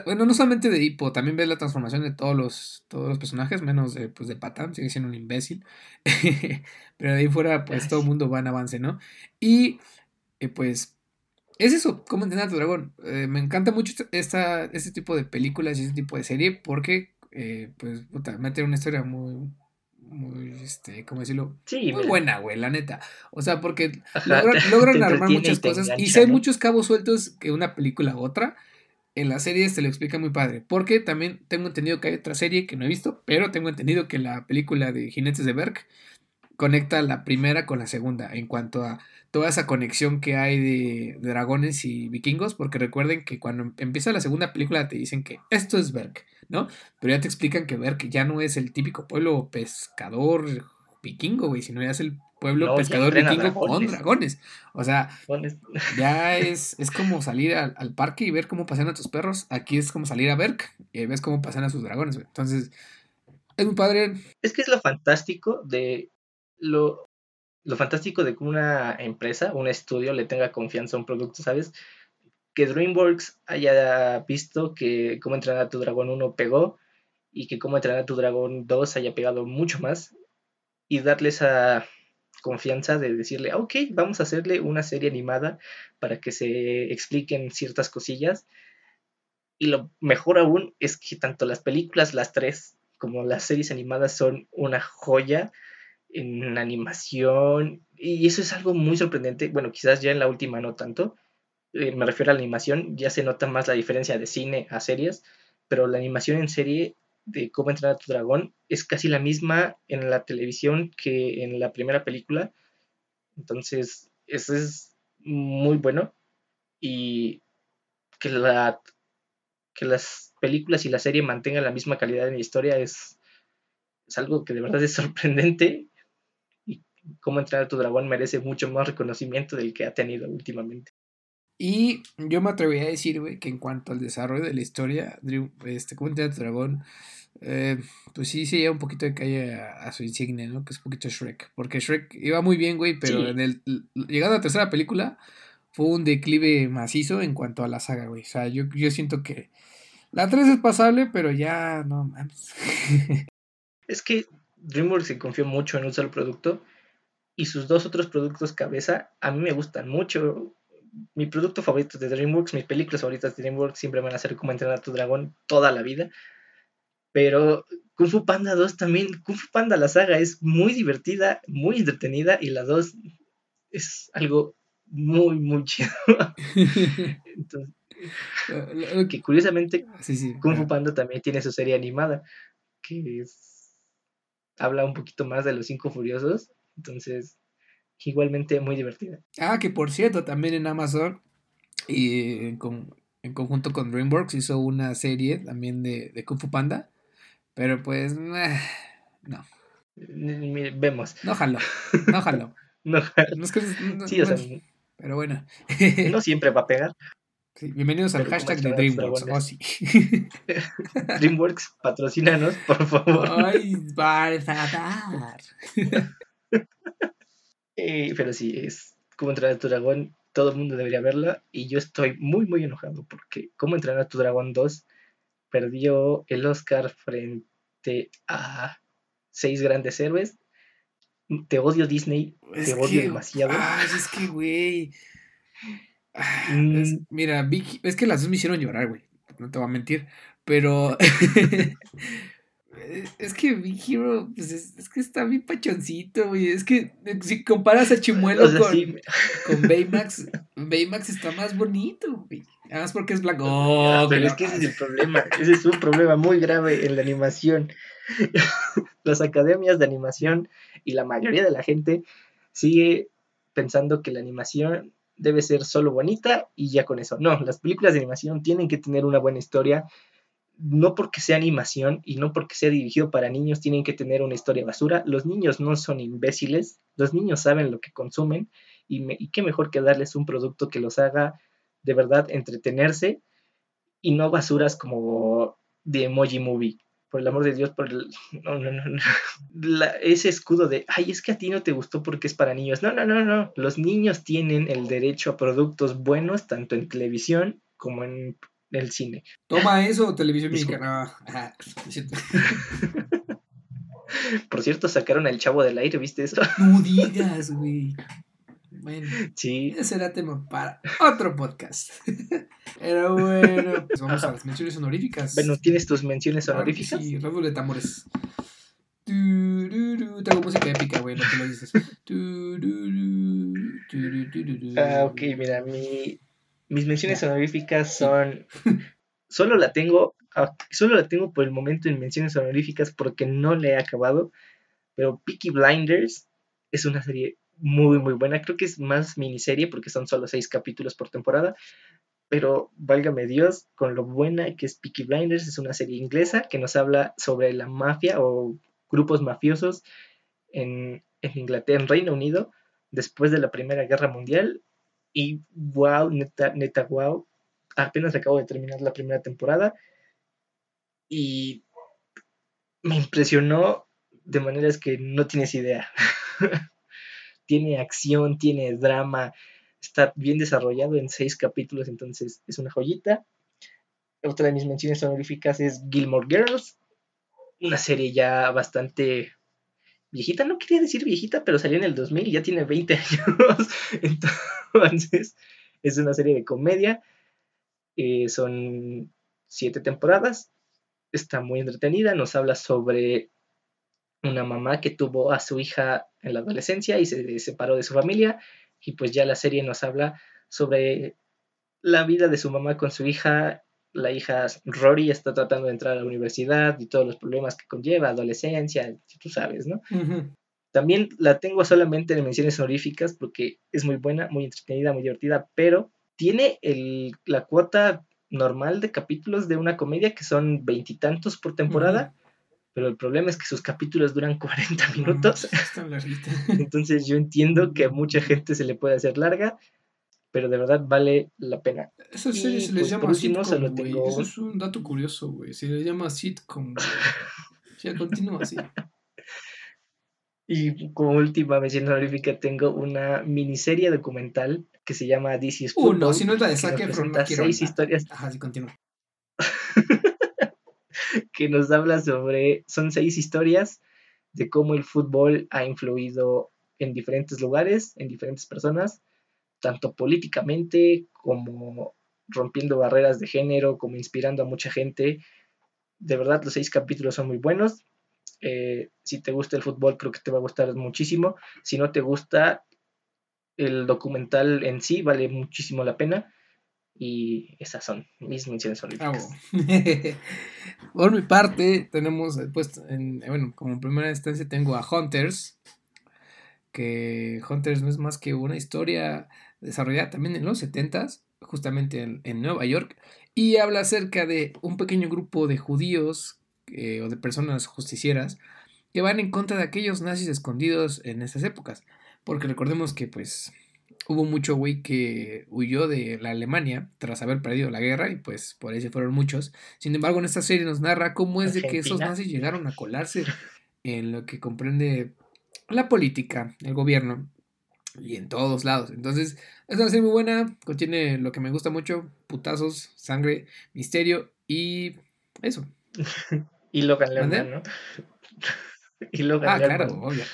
bueno, no solamente de Hippo, también ves la transformación de todos los, todos los personajes, menos de, pues, de Patán, sigue siendo un imbécil. Pero de ahí fuera, pues todo el mundo va en avance, ¿no? Y eh, pues es eso, cómo entrenar a tu dragón. Eh, me encanta mucho esta, este tipo de películas y este tipo de serie porque, eh, pues, puta, mete una historia muy, muy, este, ¿cómo decirlo? Sí, muy buena, güey, la neta. O sea, porque logran, armar muchas cosas y si hay muchos cabos sueltos que una película u otra en la serie se lo explica muy padre. Porque también tengo entendido que hay otra serie que no he visto, pero tengo entendido que la película de Jinetes de Berk conecta la primera con la segunda en cuanto a toda esa conexión que hay de, dragones y vikingos, porque recuerden que cuando em, empieza la segunda película te dicen que esto es Berk, ¿no? Pero ya te explican que Berk ya no es el típico pueblo pescador vikingo, güey, sino ya es el pueblo pescador vikingo con dragones. O sea, ya es, es como salir al, parque y ver cómo pasan a tus perros. Aquí es como salir a Berk y ves cómo pasan a sus dragones. Entonces, es muy padre. Es que es lo fantástico de lo, lo fantástico de que una empresa, un estudio le tenga confianza a un producto, ¿sabes? Que DreamWorks haya visto que Cómo entrenar a tu dragón 1 pegó y que Cómo entrenar a tu dragón 2 haya pegado mucho más y darle esa confianza de decirle, ah, ok, vamos a hacerle una serie animada para que se expliquen ciertas cosillas. Y lo mejor aún es que tanto las películas, las tres, como las series animadas son una joya en animación. Y eso es algo muy sorprendente. Bueno, quizás ya en la última no tanto. Eh, me refiero a la animación, ya se nota más la diferencia de cine a series, pero la animación en serie de cómo entrenar a tu dragón es casi la misma en la televisión que en la primera película. Entonces, eso es muy bueno. Y que, la, que las películas y la serie mantengan la misma calidad en la historia es, es algo que de verdad es sorprendente. Cómo entrenar a tu dragón merece mucho más reconocimiento del que ha tenido últimamente. Y yo me atrevería a decir, güey, que en cuanto al desarrollo de la historia, este, ¿cómo entrenar a tu dragón? Eh, pues sí, se lleva un poquito de calle a, su insignia, ¿no? Que es un poquito Shrek. Porque Shrek iba muy bien, güey, pero en el, llegando a la tercera película fue un declive macizo en cuanto a la saga, güey. O sea, yo, yo siento que La 3 es pasable, pero ya no mames. es que DreamWorks se confió mucho en un solo producto y sus dos otros productos cabeza a mí me gustan mucho. Mi producto favorito de DreamWorks, mis películas favoritas de DreamWorks siempre van a ser como entrenar a tu dragón toda la vida. Pero Kung Fu Panda 2 también, Kung Fu Panda la saga es muy divertida, muy entretenida y la 2 es algo muy, muy chido. Entonces, que curiosamente Kung Fu Panda también tiene su serie animada que habla un poquito más de los cinco furiosos entonces, igualmente muy divertida. Ah, que por cierto, también en Amazon y en, conjunto con DreamWorks hizo una serie también de, Kung Fu Panda. Pero pues, eh, no. Vemos. No jalo, no jalo. no jalo. sí, o sea, pero bueno. no siempre va a pegar. bienvenidos al hashtag de DreamWorks. Oh, sí. DreamWorks, patrocínanos, por favor. Ay, para eh, pero sí, es como entrenar a tu dragón, todo el mundo debería verla y yo estoy muy, muy enojado porque como entrenar a tu dragón 2 perdió el Oscar frente a seis grandes héroes. Te odio Disney, te odio demasiado. Ay, es que, güey. Mm. mira, es que las dos me hicieron llorar, güey. No te voy a mentir. Pero es que Big Hero, pues es, que está bien pachoncito, güey. Es que eh, si comparas a Chimuelo con, con Baymax, Baymax está más bonito, güey. Además porque es blanco. Oh, pero es que ese es el problema. Ese es un problema muy grave en la animación. Las academias de animación y la mayoría de la gente sigue pensando que la animación debe ser solo bonita y ya con eso. No, las películas de animación tienen que tener una buena historia no porque sea animación y no porque sea dirigido para niños tienen que tener una historia basura. Los niños no son imbéciles, los niños saben lo que consumen y, qué mejor que darles un producto que los haga de verdad entretenerse y no basuras como de Emoji Movie. Por el amor de Dios, por el, no, no, no, ese escudo de, ay, es que a ti no te gustó porque es para niños. No, no, no, no. Los niños tienen el derecho a productos buenos tanto en televisión como en del cine. Toma eso, televisión mexicana. Por cierto, sacaron al chavo del aire, ¿viste eso? No digas, güey. Bueno, sí. ese era tema para otro podcast. Pero bueno, pues vamos a las menciones honoríficas. Bueno, ¿tienes tus menciones honoríficas? sí, redoble de tambores. Tengo música épica, güey, no te lo dices. Ah, ok, mira, mi mis menciones honoríficas son. Solo la tengo. Ah, solo la tengo por el momento en menciones honoríficas porque no la he acabado. Pero Peaky Blinders es una serie muy, muy buena. Creo que es más miniserie porque son solo seis capítulos por temporada. Pero válgame Dios, con lo buena que es Peaky Blinders, es una serie inglesa que nos habla sobre la mafia o grupos mafiosos en, en Inglaterra, en Reino Unido, después de la Primera Guerra Mundial y wow, neta, neta, wow. Apenas acabo de terminar la primera temporada. Y me impresionó de maneras que no tienes idea. tiene acción, tiene drama, está bien desarrollado en seis capítulos, entonces es una joyita. Otra de mis menciones honoríficas es Gilmore Girls, una serie ya bastante viejita, no quería decir viejita, pero salió en el 2000 y ya tiene 20 años. Entonces, es una serie de comedia. Eh, son siete temporadas. Está muy entretenida. Nos habla sobre una mamá que tuvo a su hija en la adolescencia y se separó de su familia. Y pues ya la serie nos habla sobre la vida de su mamá con su hija la hija Rory está tratando de entrar a la universidad y todos los problemas que conlleva, adolescencia, tú sabes, ¿no? También la tengo solamente en menciones honoríficas porque es muy buena, muy entretenida, muy divertida, pero tiene el, la cuota normal de capítulos de una comedia que son veintitantos por temporada. Pero el problema es que sus capítulos duran 40 minutos. Entonces yo entiendo que a mucha gente se le puede hacer larga, pero de verdad vale la pena. Esa serie se les pues, llama sitcom, tengo... Eso es un dato curioso, güey. Se le llama sitcom, ya continúa así. Y como última mención honorífica tengo una miniserie documental que se llama This is Uh, no, si no es la de Zac Efron, no seis historias. Ajá, sí, continúa. que nos habla sobre, son seis historias de cómo el fútbol ha influido en diferentes lugares, en diferentes personas, tanto políticamente como rompiendo barreras de género, como inspirando a mucha gente. De verdad, los seis capítulos son muy buenos. Eh, si te gusta el fútbol, creo que te va a gustar muchísimo. Si no te gusta, el documental en sí vale muchísimo la pena. Y esas son mis menciones honoríficas. Por mi parte, tenemos, pues, en, bueno, como primera instancia tengo a Hunters, que Hunters no es más que una historia desarrollada también en los 70s, justamente en, Nueva York, y habla acerca de un pequeño grupo de judíos eh, o de personas justicieras que van en contra de aquellos nazis escondidos en esas épocas. Porque recordemos que pues hubo mucho güey que huyó de la Alemania tras haber perdido la guerra y pues por ahí se fueron muchos. Sin embargo, en esta serie nos narra cómo es de que esos nazis llegaron a colarse en lo que comprende la política, el gobierno y en todos lados. Entonces, es una serie muy buena, contiene lo que me gusta mucho, putazos, sangre, misterio y eso. y Logan Lerman, ¿no? y Logan Ah, claro, obvio.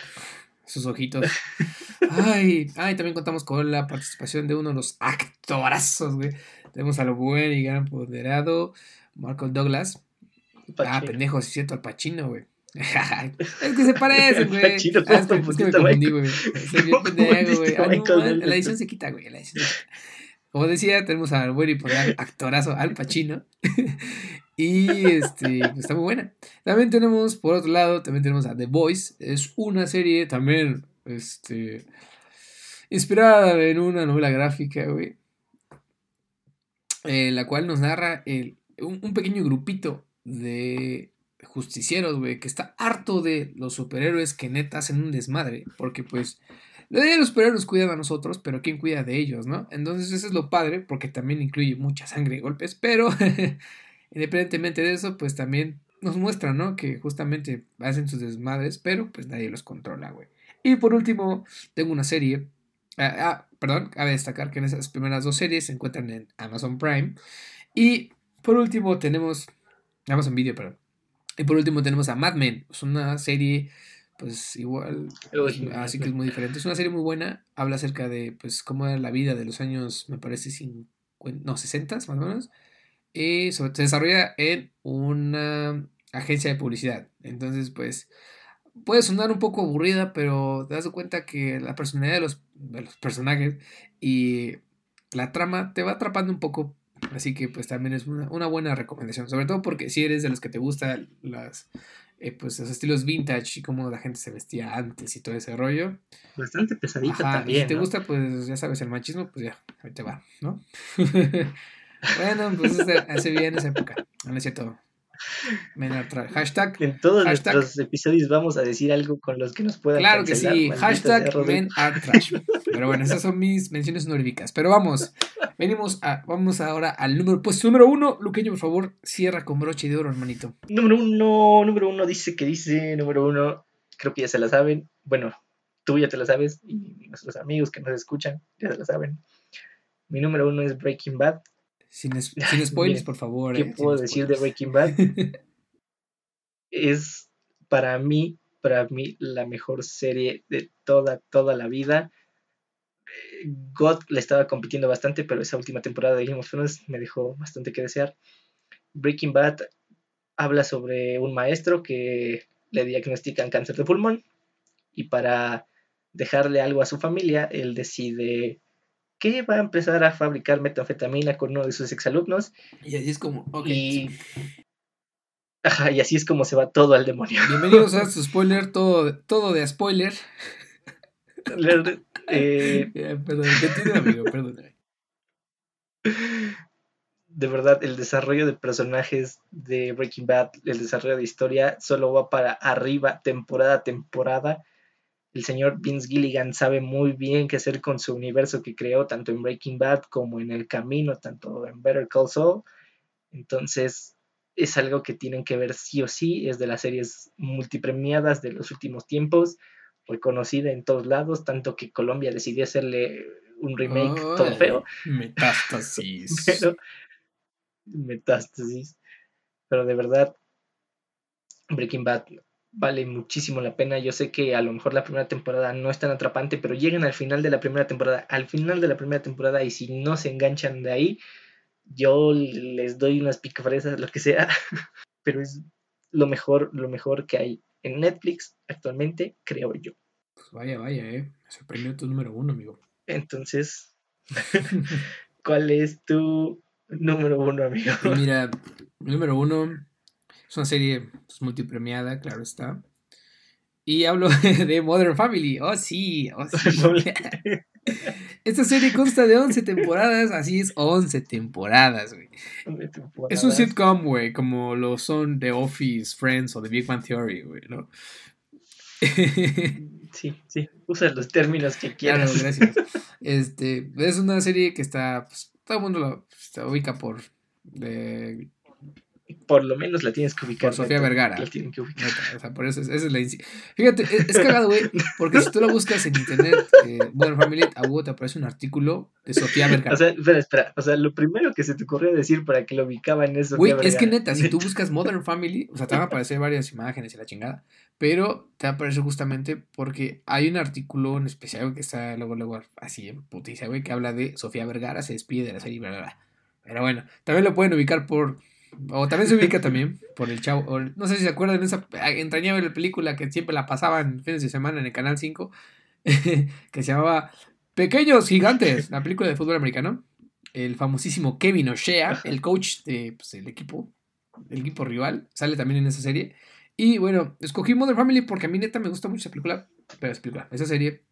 Sus ojitos. Ay, ay, también contamos con la participación de uno de los actorazos, güey. Tenemos a lo buen y gran ponderado Marco Douglas. Ah, pendejo, sí siento al Pachino, güey. Es que se parecen, güey. Ah, es, que, es que me confundí, güey. Soy bien pendejo, güey. Ah, la edición se quita, güey. La edición se quita. Como decía, tenemos al buen y poder actorazo Al Pachino. y este, pues, está muy buena. También tenemos, por otro lado, también tenemos a The Voice. Es una serie también este, inspirada en una novela gráfica, güey, eh, la cual nos narra el, un, pequeño grupito de justicieros, güey, que está harto de los superhéroes que neta hacen un desmadre, porque pues los superhéroes cuidan a nosotros, pero ¿quién cuida de ellos, no? Entonces eso es lo padre, porque también incluye mucha sangre y golpes, pero independientemente de eso, pues también nos muestran, ¿no? Que justamente hacen sus desmadres, pero pues nadie los controla, güey. Y por último, tengo una serie. Ah, ah, perdón, cabe destacar que en esas primeras dos series se encuentran en Amazon Prime. Y por último tenemos Amazon Video, perdón. Y por último tenemos a Mad Men. Es una serie, pues igual, así que es muy diferente. Es una serie muy buena. Habla acerca de, pues, cómo era la vida de los años, me parece, 50, no, 60 más o menos. Y se desarrolla en una agencia de publicidad. Entonces, pues, puede sonar un poco aburrida, pero te das cuenta que la personalidad de los, los personajes y la trama te va atrapando un poco. Así que pues también es una, buena recomendación. Sobre todo porque si eres de los que te gustan las, eh, pues, los estilos vintage y cómo la gente se vestía antes y todo ese rollo. Bastante pesadita también. si te gusta, pues ya sabes, el machismo, pues ya, ahí te va, ¿no? bueno, pues hace bien esa época. No es cierto. Hashtag. En todos nuestros episodios vamos a decir algo con los que nos puedan Claro que sí. Hashtag Men Pero bueno, esas son mis menciones honoríficas. Pero vamos. Venimos a, vamos ahora al número, pues número uno. Luqueño, por favor, cierra con broche de oro, hermanito. Número uno, número uno dice que dice, número uno, creo que ya se la saben. Bueno, tú ya te la sabes y nuestros amigos que nos escuchan ya se la saben. Mi número uno es Breaking Bad. Sin, sin spoilers, por favor. ¿Qué eh, puedo decir de Breaking Bad? es para mí, para mí, la mejor serie de toda, toda la vida. God le estaba compitiendo bastante, pero esa última temporada de Game of Thrones me dejó bastante que desear. Breaking Bad habla sobre un maestro que le diagnostican cáncer de pulmón y para dejarle algo a su familia, él decide que va a empezar a fabricar metanfetamina con uno de sus exalumnos. Y así es como, Y... Ajá, y así es como se va todo al demonio. Bienvenidos a su spoiler, todo, todo de spoiler. eh... perdón, amigo, perdón. De verdad, el desarrollo de personajes de Breaking Bad, el desarrollo de historia, solo va para arriba, temporada a temporada el señor Vince Gilligan sabe muy bien qué hacer con su universo que creó, tanto en Breaking Bad como en El Camino, tanto en Better Call Saul. Entonces, es algo que tienen que ver sí o sí, es de las series multipremiadas de los últimos tiempos, reconocida en todos lados, tanto que Colombia decidió hacerle un remake todo feo. Metástasis. Pero metástasis. Pero de verdad, Breaking Bad vale muchísimo la pena. Yo sé que a lo mejor la primera temporada no es tan atrapante, pero llegan al final de la primera temporada, al final de la primera temporada, y si no se enganchan de ahí, yo les doy unas picafresas, lo que sea, pero es lo mejor, lo mejor que hay en Netflix actualmente, creo yo. Pues vaya, vaya, eh. Me sorprendió tu número uno, amigo. Entonces, ¿cuál es tu número uno, amigo? Pues mira, mi número uno es una serie pues, multipremiada, claro está. Y hablo de Modern Family. Oh, sí, oh, sí. Esta serie consta de 11 temporadas, así es, 11 temporadas, güey. Es un sitcom, güey, como lo son The Office, Friends o The Big Bang Theory, güey, ¿no? Sí, sí, usa los términos que quieras. Claro, gracias. Este, es una serie que está, pues, todo el mundo lo se ubica por de, por lo menos la tienes que ubicar. Por Sofía Vergara. La tienen que ubicar. o sea, por eso es, esa es la Fíjate, es, cagado, güey, porque si tú la buscas en internet, eh, Modern Family, a Hugo te aparece un artículo de Sofía Vergara. O sea, espera, espera. O sea, lo primero que se te ocurrió decir para que lo ubicaba en eso. Güey, es que neta, si tú buscas Modern Family, o sea, te van a aparecer varias imágenes y la chingada, pero te va a aparecer justamente porque hay un artículo en especial que está luego, luego, así en puticia, güey, que habla de Sofía Vergara se despide de la serie, bla, bla, bla. Pero bueno, también lo pueden ubicar por o también se ubica también por el chavo. no sé si se acuerdan de esa entrañable película que siempre la pasaban fines de semana en el Canal 5. que se llamaba Pequeños Gigantes, la película de fútbol americano. El famosísimo Kevin O'Shea, el coach del pues, equipo, el equipo rival, sale también en esa serie. Y bueno, escogí Modern Family porque a mí neta me gusta mucho esa película. Pero esa película, esa serie.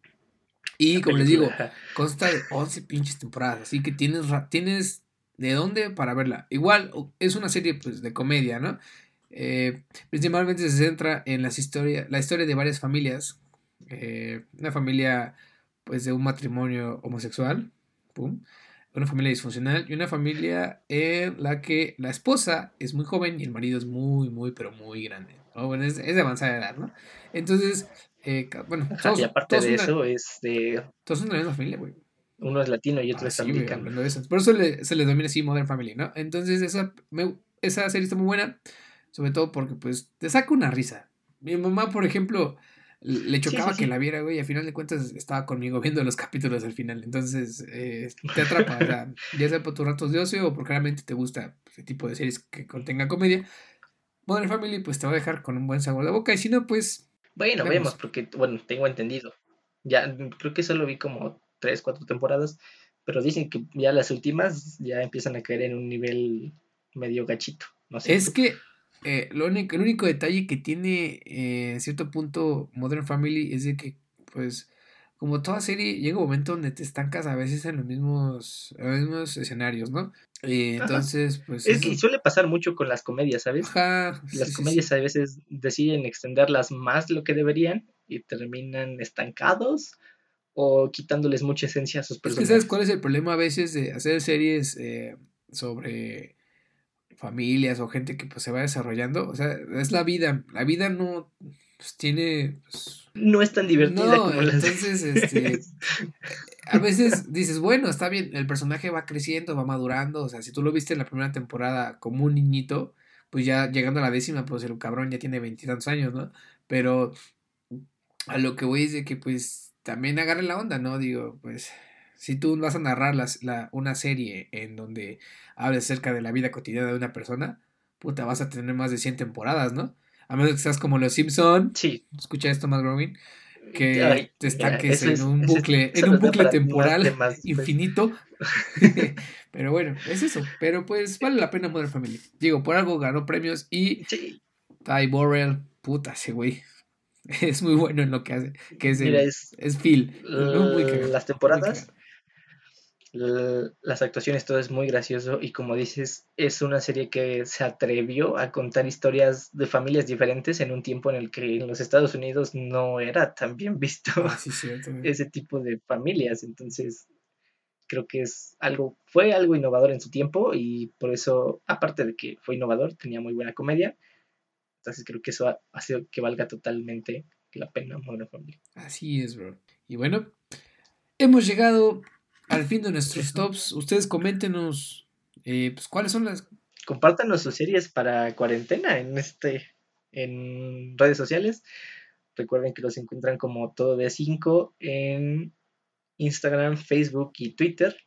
Y como les digo, consta de 11 pinches temporadas. Así que tienes, tienes de dónde para verla. Igual es una serie pues, de comedia, ¿no? Eh, principalmente se centra en las historia, la historia de varias familias. Eh, una familia pues de un matrimonio homosexual, pum, una familia disfuncional y una familia en la que la esposa es muy joven y el marido es muy, muy, pero muy grande. Bueno, es, de avanzada edad, ¿no? Entonces, eh, bueno, y aparte de eso, es de... Todos son de la misma familia, güey uno es latino y otro es americano. Por eso se le denomina así Modern Family, ¿no? Entonces esa, esa serie está muy buena, sobre todo porque pues te saca una risa. Mi mamá, por ejemplo, le chocaba que la viera, güey, y al final de cuentas estaba conmigo viendo los capítulos al final. Entonces eh, te atrapa, o sea, ya sea por tus ratos de ocio o porque realmente te gusta ese tipo de series que contenga comedia. Modern Family pues te va a dejar con un buen sabor de boca y si no, pues... Bueno, vemos, porque, bueno, tengo entendido. Ya, creo que solo vi como tres, cuatro temporadas, pero dicen que ya las últimas ya empiezan a caer en un nivel medio gachito. No sé. Es que eh, lo único, el único detalle que tiene eh, en cierto punto Modern Family es de que, pues, como toda serie, llega un momento donde te estancas a veces en los mismos, los mismos escenarios, ¿no? Eh, entonces, pues... Es que suele pasar mucho con las comedias, ¿sabes? las comedias a veces deciden extenderlas más de lo que deberían y terminan estancados o quitándoles mucha esencia a sus personajes. ¿Sabes cuál es el problema a veces de hacer series eh, sobre familias o gente que pues, se va desarrollando? O sea, es la vida. La vida no pues, tiene... Pues, no es tan divertida no, como entonces, este, a veces dices, bueno, está bien, el personaje va creciendo, va madurando. O sea, si tú lo viste en la primera temporada como un niñito, pues ya llegando a la décima, pues el cabrón ya tiene veintitantos años, ¿no? Pero a lo que voy es de que pues también agarre la onda, ¿no? Digo, pues si tú vas a narrar la, una serie en donde hables acerca de la vida cotidiana de una persona, puta, vas a tener más de 100 temporadas, ¿no? A menos que seas como los Simpson. Sí. Escucha esto más, Robin. Que te estanques en un bucle, en un bucle temporal pues. infinito. Pero bueno, es eso. Pero pues vale la pena Modern Family. Digo, por algo ganó premios y sí. Ty Borrell, puta ese güey. es muy bueno en lo que hace, que es, es, Phil. las temporadas, las actuaciones, todo es muy gracioso y como dices, es una serie que se atrevió a contar historias de familias diferentes en un tiempo en el que en los Estados Unidos no era tan bien visto ah, ese tipo de familias, entonces creo que es algo, fue algo innovador en su tiempo y por eso, aparte de que fue innovador, tenía muy buena comedia entonces creo que eso hace que valga totalmente la pena Modern Family. Así es, bro. Y bueno, hemos llegado al fin de nuestros tops. Ustedes coméntenos eh, pues, cuáles son las compártanos sus series para cuarentena en este en redes sociales. Recuerden que los encuentran como todo de 5 en Instagram, Facebook y Twitter.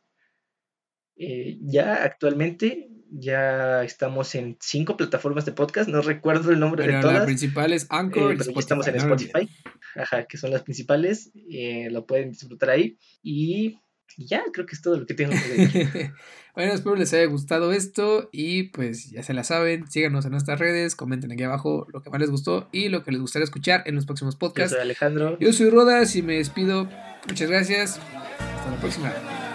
Eh, ya actualmente ya estamos en cinco plataformas de podcast, no recuerdo el nombre de todas. La principal es Anchor, eh, pero ya estamos en Spotify, ajá, que son las principales, eh, lo pueden disfrutar ahí y ya creo que es todo lo que tengo que decir. bueno, espero les haya gustado esto y pues ya se la saben, síganos en nuestras redes, comenten aquí abajo lo que más les gustó y lo que les gustaría escuchar en los próximos podcasts. Yo soy Alejandro. Yo soy Rodas y me despido. Muchas gracias. Hasta la próxima.